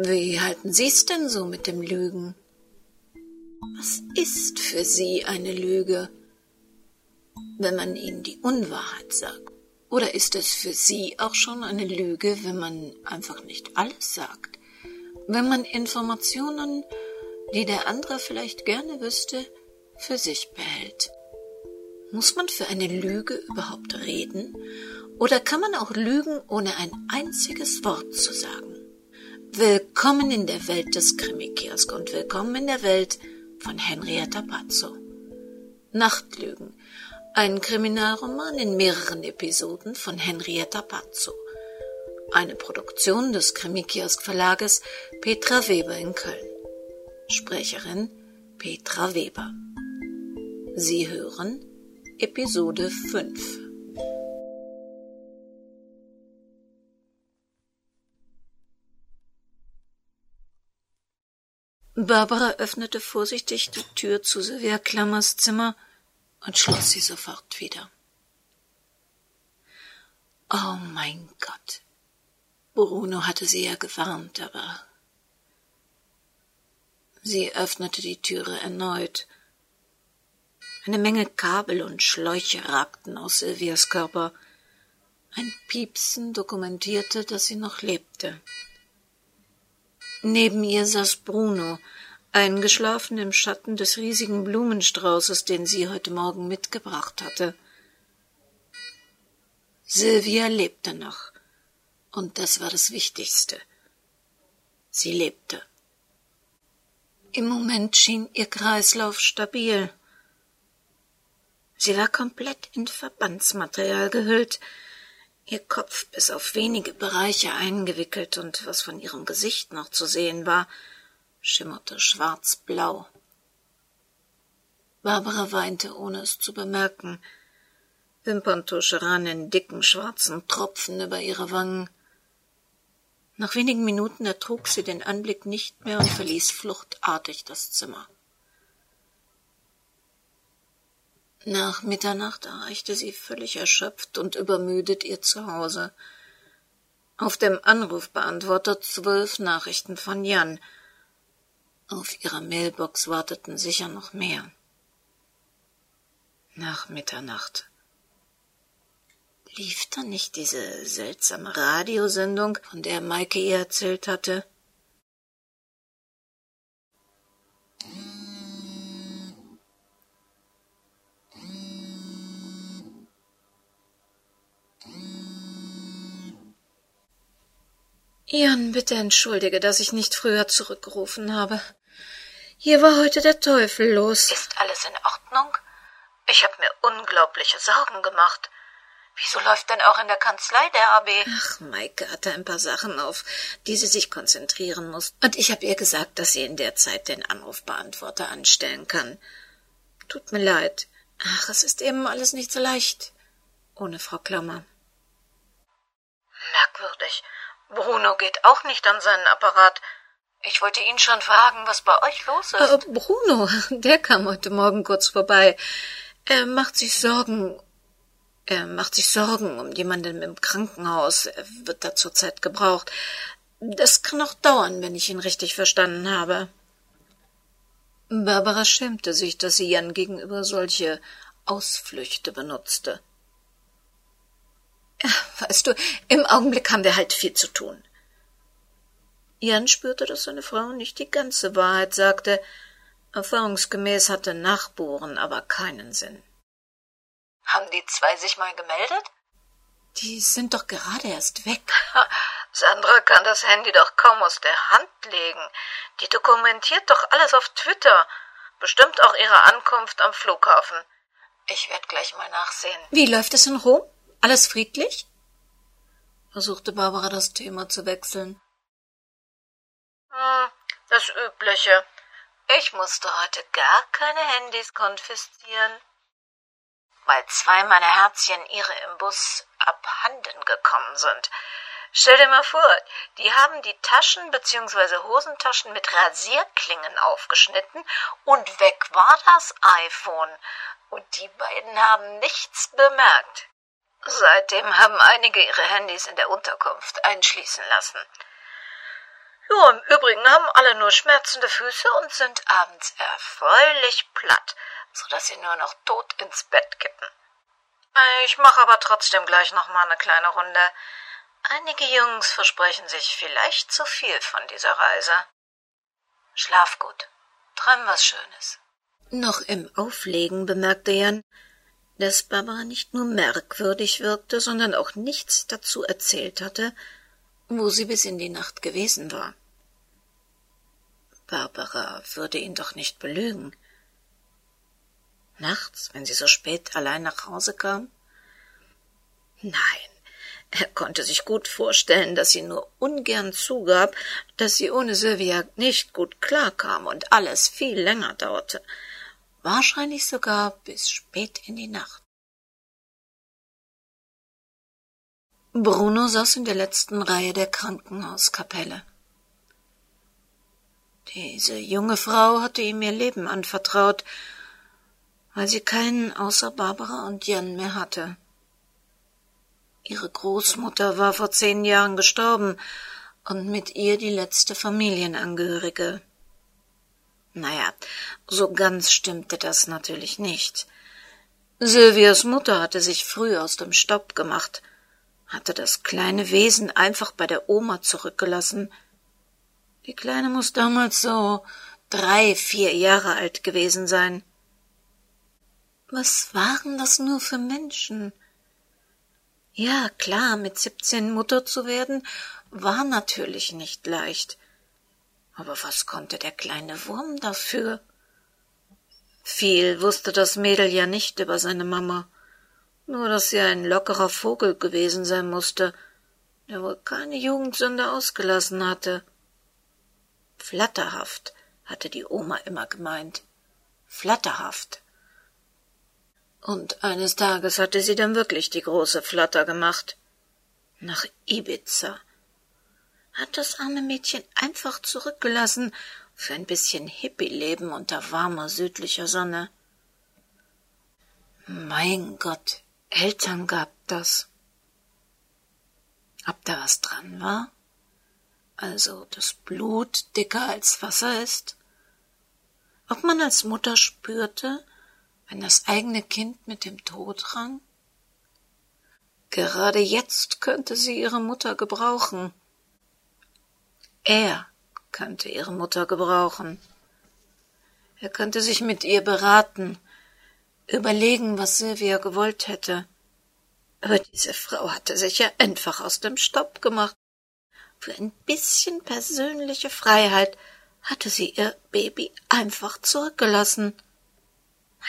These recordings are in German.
Wie halten Sie's denn so mit dem Lügen? Was ist für Sie eine Lüge, wenn man Ihnen die Unwahrheit sagt? Oder ist es für Sie auch schon eine Lüge, wenn man einfach nicht alles sagt? Wenn man Informationen, die der andere vielleicht gerne wüsste, für sich behält? Muss man für eine Lüge überhaupt reden? Oder kann man auch lügen, ohne ein einziges Wort zu sagen? Willkommen in der Welt des Krimi-Kiosk und willkommen in der Welt von Henrietta Pazzo. Nachtlügen. Ein Kriminalroman in mehreren Episoden von Henrietta Pazzo. Eine Produktion des Krimi-Kiosk Verlages Petra Weber in Köln. Sprecherin Petra Weber. Sie hören Episode 5. Barbara öffnete vorsichtig die Tür zu Sylvia Klammers Zimmer und schloss sie sofort wieder. Oh mein Gott. Bruno hatte sie ja gewarnt, aber sie öffnete die Türe erneut. Eine Menge Kabel und Schläuche ragten aus Sylvias Körper. Ein Piepsen dokumentierte, dass sie noch lebte. Neben ihr saß Bruno, eingeschlafen im Schatten des riesigen Blumenstraußes, den sie heute Morgen mitgebracht hatte. Sylvia lebte noch, und das war das Wichtigste. Sie lebte. Im Moment schien ihr Kreislauf stabil. Sie war komplett in Verbandsmaterial gehüllt, ihr Kopf bis auf wenige Bereiche eingewickelt, und was von ihrem Gesicht noch zu sehen war, schimmerte schwarzblau. Barbara weinte, ohne es zu bemerken. Wimperntusche rann in dicken schwarzen Tropfen über ihre Wangen. Nach wenigen Minuten ertrug sie den Anblick nicht mehr und verließ fluchtartig das Zimmer. Nach Mitternacht erreichte sie völlig erschöpft und übermüdet ihr Zuhause. Auf dem Anrufbeantworter zwölf Nachrichten von Jan. Auf ihrer Mailbox warteten sicher noch mehr. Nach Mitternacht. Lief da nicht diese seltsame Radiosendung, von der Maike ihr erzählt hatte? Jan, bitte entschuldige, dass ich nicht früher zurückgerufen habe. Hier war heute der Teufel los. Ist alles in Ordnung? Ich habe mir unglaubliche Sorgen gemacht. Wieso läuft denn auch in der Kanzlei der AB? Ach, Maike hatte ein paar Sachen auf, die sie sich konzentrieren muss. Und ich habe ihr gesagt, dass sie in der Zeit den Anrufbeantworter anstellen kann. Tut mir leid. Ach, es ist eben alles nicht so leicht. Ohne Frau Klammer. Merkwürdig. Bruno geht auch nicht an seinen Apparat. Ich wollte ihn schon fragen, was bei euch los ist. Äh, Bruno, der kam heute Morgen kurz vorbei. Er macht sich Sorgen. Er macht sich Sorgen um jemanden im Krankenhaus. Er wird da zurzeit gebraucht. Das kann auch dauern, wenn ich ihn richtig verstanden habe. Barbara schämte sich, dass sie Jan gegenüber solche Ausflüchte benutzte. Weißt du, im Augenblick haben wir halt viel zu tun. Jan spürte, dass seine Frau nicht die ganze Wahrheit sagte. Erfahrungsgemäß hatte Nachbohren aber keinen Sinn. Haben die zwei sich mal gemeldet? Die sind doch gerade erst weg. Sandra kann das Handy doch kaum aus der Hand legen. Die dokumentiert doch alles auf Twitter. Bestimmt auch ihre Ankunft am Flughafen. Ich werde gleich mal nachsehen. Wie läuft es in Rom? Alles friedlich? versuchte Barbara das Thema zu wechseln. Hm, das Übliche. Ich musste heute gar keine Handys konfiszieren, weil zwei meiner Herzchen ihre im Bus abhanden gekommen sind. Stell dir mal vor, die haben die Taschen bzw. Hosentaschen mit Rasierklingen aufgeschnitten und weg war das iPhone. Und die beiden haben nichts bemerkt. Seitdem haben einige ihre Handys in der Unterkunft einschließen lassen. Ja, im Übrigen haben alle nur schmerzende Füße und sind abends erfreulich platt, so dass sie nur noch tot ins Bett kippen. Ich mache aber trotzdem gleich noch mal eine kleine Runde. Einige Jungs versprechen sich vielleicht zu viel von dieser Reise. Schlaf gut. Träum was Schönes. Noch im Auflegen bemerkte Jan, dass Barbara nicht nur merkwürdig wirkte, sondern auch nichts dazu erzählt hatte, wo sie bis in die Nacht gewesen war. Barbara würde ihn doch nicht belügen. Nachts, wenn sie so spät allein nach Hause kam? Nein, er konnte sich gut vorstellen, dass sie nur ungern zugab, dass sie ohne Sylvia nicht gut klarkam und alles viel länger dauerte, wahrscheinlich sogar bis spät in die Nacht. Bruno saß in der letzten Reihe der Krankenhauskapelle. Diese junge Frau hatte ihm ihr Leben anvertraut, weil sie keinen außer Barbara und Jan mehr hatte. Ihre Großmutter war vor zehn Jahren gestorben und mit ihr die letzte Familienangehörige. Naja, so ganz stimmte das natürlich nicht. Sylvias Mutter hatte sich früh aus dem Staub gemacht, hatte das kleine Wesen einfach bei der Oma zurückgelassen. Die Kleine muss damals so drei, vier Jahre alt gewesen sein. Was waren das nur für Menschen? Ja, klar, mit siebzehn Mutter zu werden, war natürlich nicht leicht. Aber was konnte der kleine Wurm dafür? Viel wusste das Mädel ja nicht über seine Mama, nur dass sie ein lockerer Vogel gewesen sein musste, der wohl keine Jugendsünde ausgelassen hatte. Flatterhaft, hatte die Oma immer gemeint. Flatterhaft. Und eines Tages hatte sie dann wirklich die große Flatter gemacht. Nach Ibiza. Hat das arme Mädchen einfach zurückgelassen für ein bisschen Hippie-Leben unter warmer südlicher Sonne. Mein Gott, Eltern gab das. Ob da was dran war? Also das Blut dicker als Wasser ist? Ob man als Mutter spürte, wenn das eigene Kind mit dem Tod rang? Gerade jetzt könnte sie ihre Mutter gebrauchen. Er könnte ihre Mutter gebrauchen. Er könnte sich mit ihr beraten, überlegen, was Sylvia gewollt hätte. Aber diese Frau hatte sich ja einfach aus dem Staub gemacht. Für ein bisschen persönliche Freiheit hatte sie ihr Baby einfach zurückgelassen.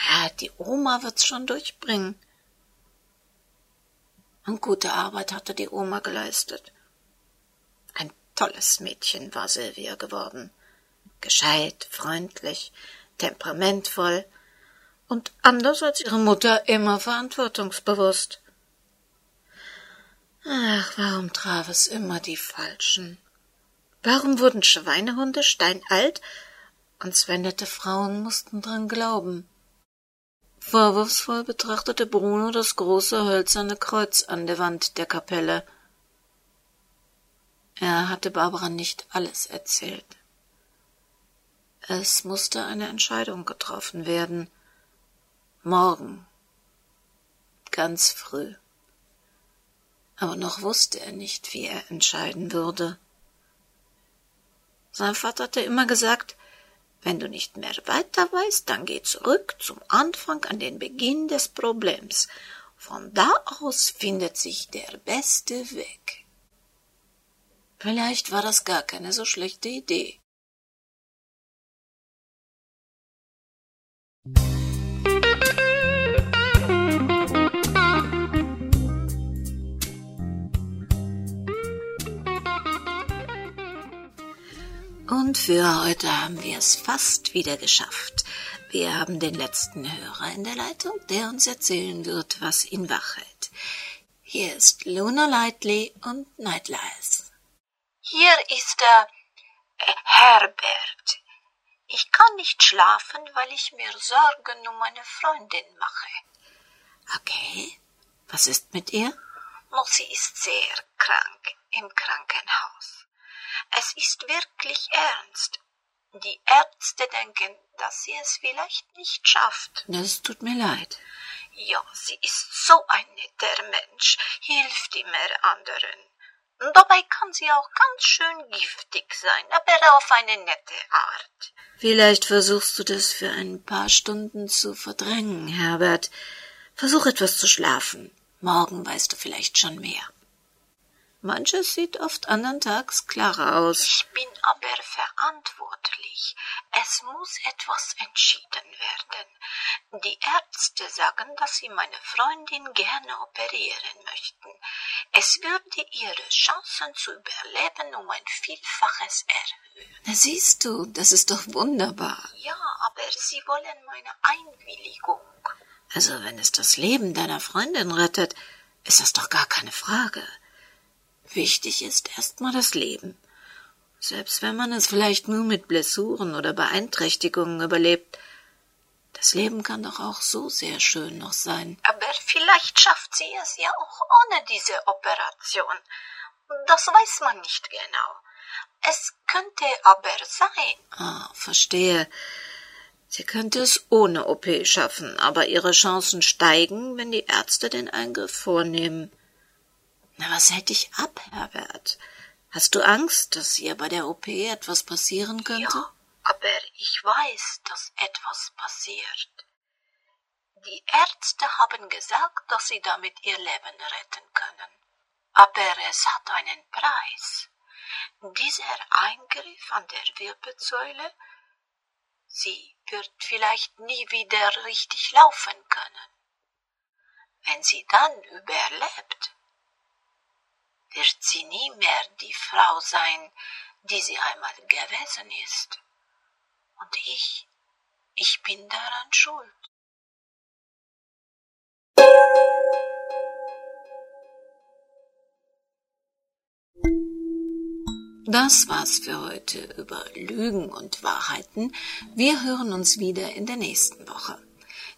Ja, die Oma wird's schon durchbringen. Und gute Arbeit hatte die Oma geleistet. Tolles Mädchen war Silvia geworden. Gescheit, freundlich, temperamentvoll und anders als ihre Mutter immer verantwortungsbewusst. Ach, warum traf es immer die Falschen? Warum wurden Schweinehunde steinalt und zwei nette Frauen mussten dran glauben? Vorwurfsvoll betrachtete Bruno das große hölzerne Kreuz an der Wand der Kapelle. Er hatte Barbara nicht alles erzählt. Es musste eine Entscheidung getroffen werden. Morgen. Ganz früh. Aber noch wusste er nicht, wie er entscheiden würde. Sein Vater hatte immer gesagt, wenn du nicht mehr weiter weißt, dann geh zurück zum Anfang an den Beginn des Problems. Von da aus findet sich der beste Weg. Vielleicht war das gar keine so schlechte Idee. Und für heute haben wir es fast wieder geschafft. Wir haben den letzten Hörer in der Leitung, der uns erzählen wird, was ihn wach hält. Hier ist Luna Lightly und Nightlies. Hier ist der äh, Herbert. Ich kann nicht schlafen, weil ich mir Sorgen um meine Freundin mache. Okay. Was ist mit ihr? Sie ist sehr krank im Krankenhaus. Es ist wirklich ernst. Die Ärzte denken, dass sie es vielleicht nicht schafft. Das tut mir leid. Ja, sie ist so ein netter Mensch, hilft immer anderen. Dabei kann sie auch ganz schön giftig sein, aber auf eine nette Art. Vielleicht versuchst du das für ein paar Stunden zu verdrängen, Herbert. Versuch etwas zu schlafen. Morgen weißt du vielleicht schon mehr. Manches sieht oft andern Tags klarer aus. Ich bin aber verantwortlich. Es muss etwas entschieden werden. Die Ärzte sagen, dass sie meine Freundin gerne operieren möchten. Es würde ihre Chancen zu überleben um ein Vielfaches erhöhen. Na siehst du, das ist doch wunderbar. Ja, aber sie wollen meine Einwilligung. Also wenn es das Leben deiner Freundin rettet, ist das doch gar keine Frage. Wichtig ist erstmal das Leben. Selbst wenn man es vielleicht nur mit Blessuren oder Beeinträchtigungen überlebt, das Leben kann doch auch so sehr schön noch sein. Aber vielleicht schafft sie es ja auch ohne diese Operation. Das weiß man nicht genau. Es könnte aber sein. Ah, verstehe. Sie könnte es ohne OP schaffen, aber ihre Chancen steigen, wenn die Ärzte den Eingriff vornehmen. Na, was hält dich ab, Herbert? Hast du Angst, dass ihr bei der OP etwas passieren könnte? Ja, aber ich weiß, dass etwas passiert. Die Ärzte haben gesagt, dass sie damit ihr Leben retten können. Aber es hat einen Preis. Dieser Eingriff an der Wirbelsäule, sie wird vielleicht nie wieder richtig laufen können. Wenn sie dann überlebt, wird sie nie mehr die Frau sein, die sie einmal gewesen ist. Und ich, ich bin daran schuld. Das war's für heute über Lügen und Wahrheiten. Wir hören uns wieder in der nächsten Woche.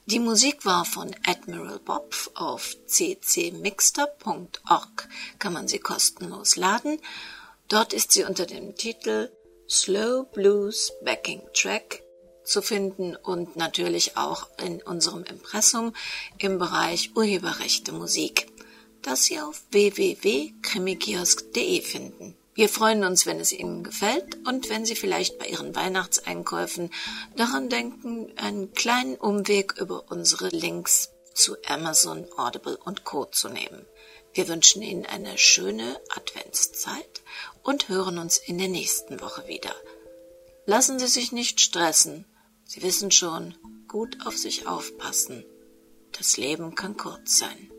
Die Musik war von Admiral Bob auf ccmixter.org. Kann man sie kostenlos laden. Dort ist sie unter dem Titel Slow Blues Backing Track zu finden und natürlich auch in unserem Impressum im Bereich Urheberrechte Musik, das Sie auf www.krimikiosk.de finden. Wir freuen uns, wenn es Ihnen gefällt und wenn Sie vielleicht bei Ihren Weihnachtseinkäufen daran denken, einen kleinen Umweg über unsere Links zu Amazon, Audible und Co. zu nehmen. Wir wünschen Ihnen eine schöne Adventszeit und hören uns in der nächsten Woche wieder. Lassen Sie sich nicht stressen. Sie wissen schon, gut auf sich aufpassen. Das Leben kann kurz sein.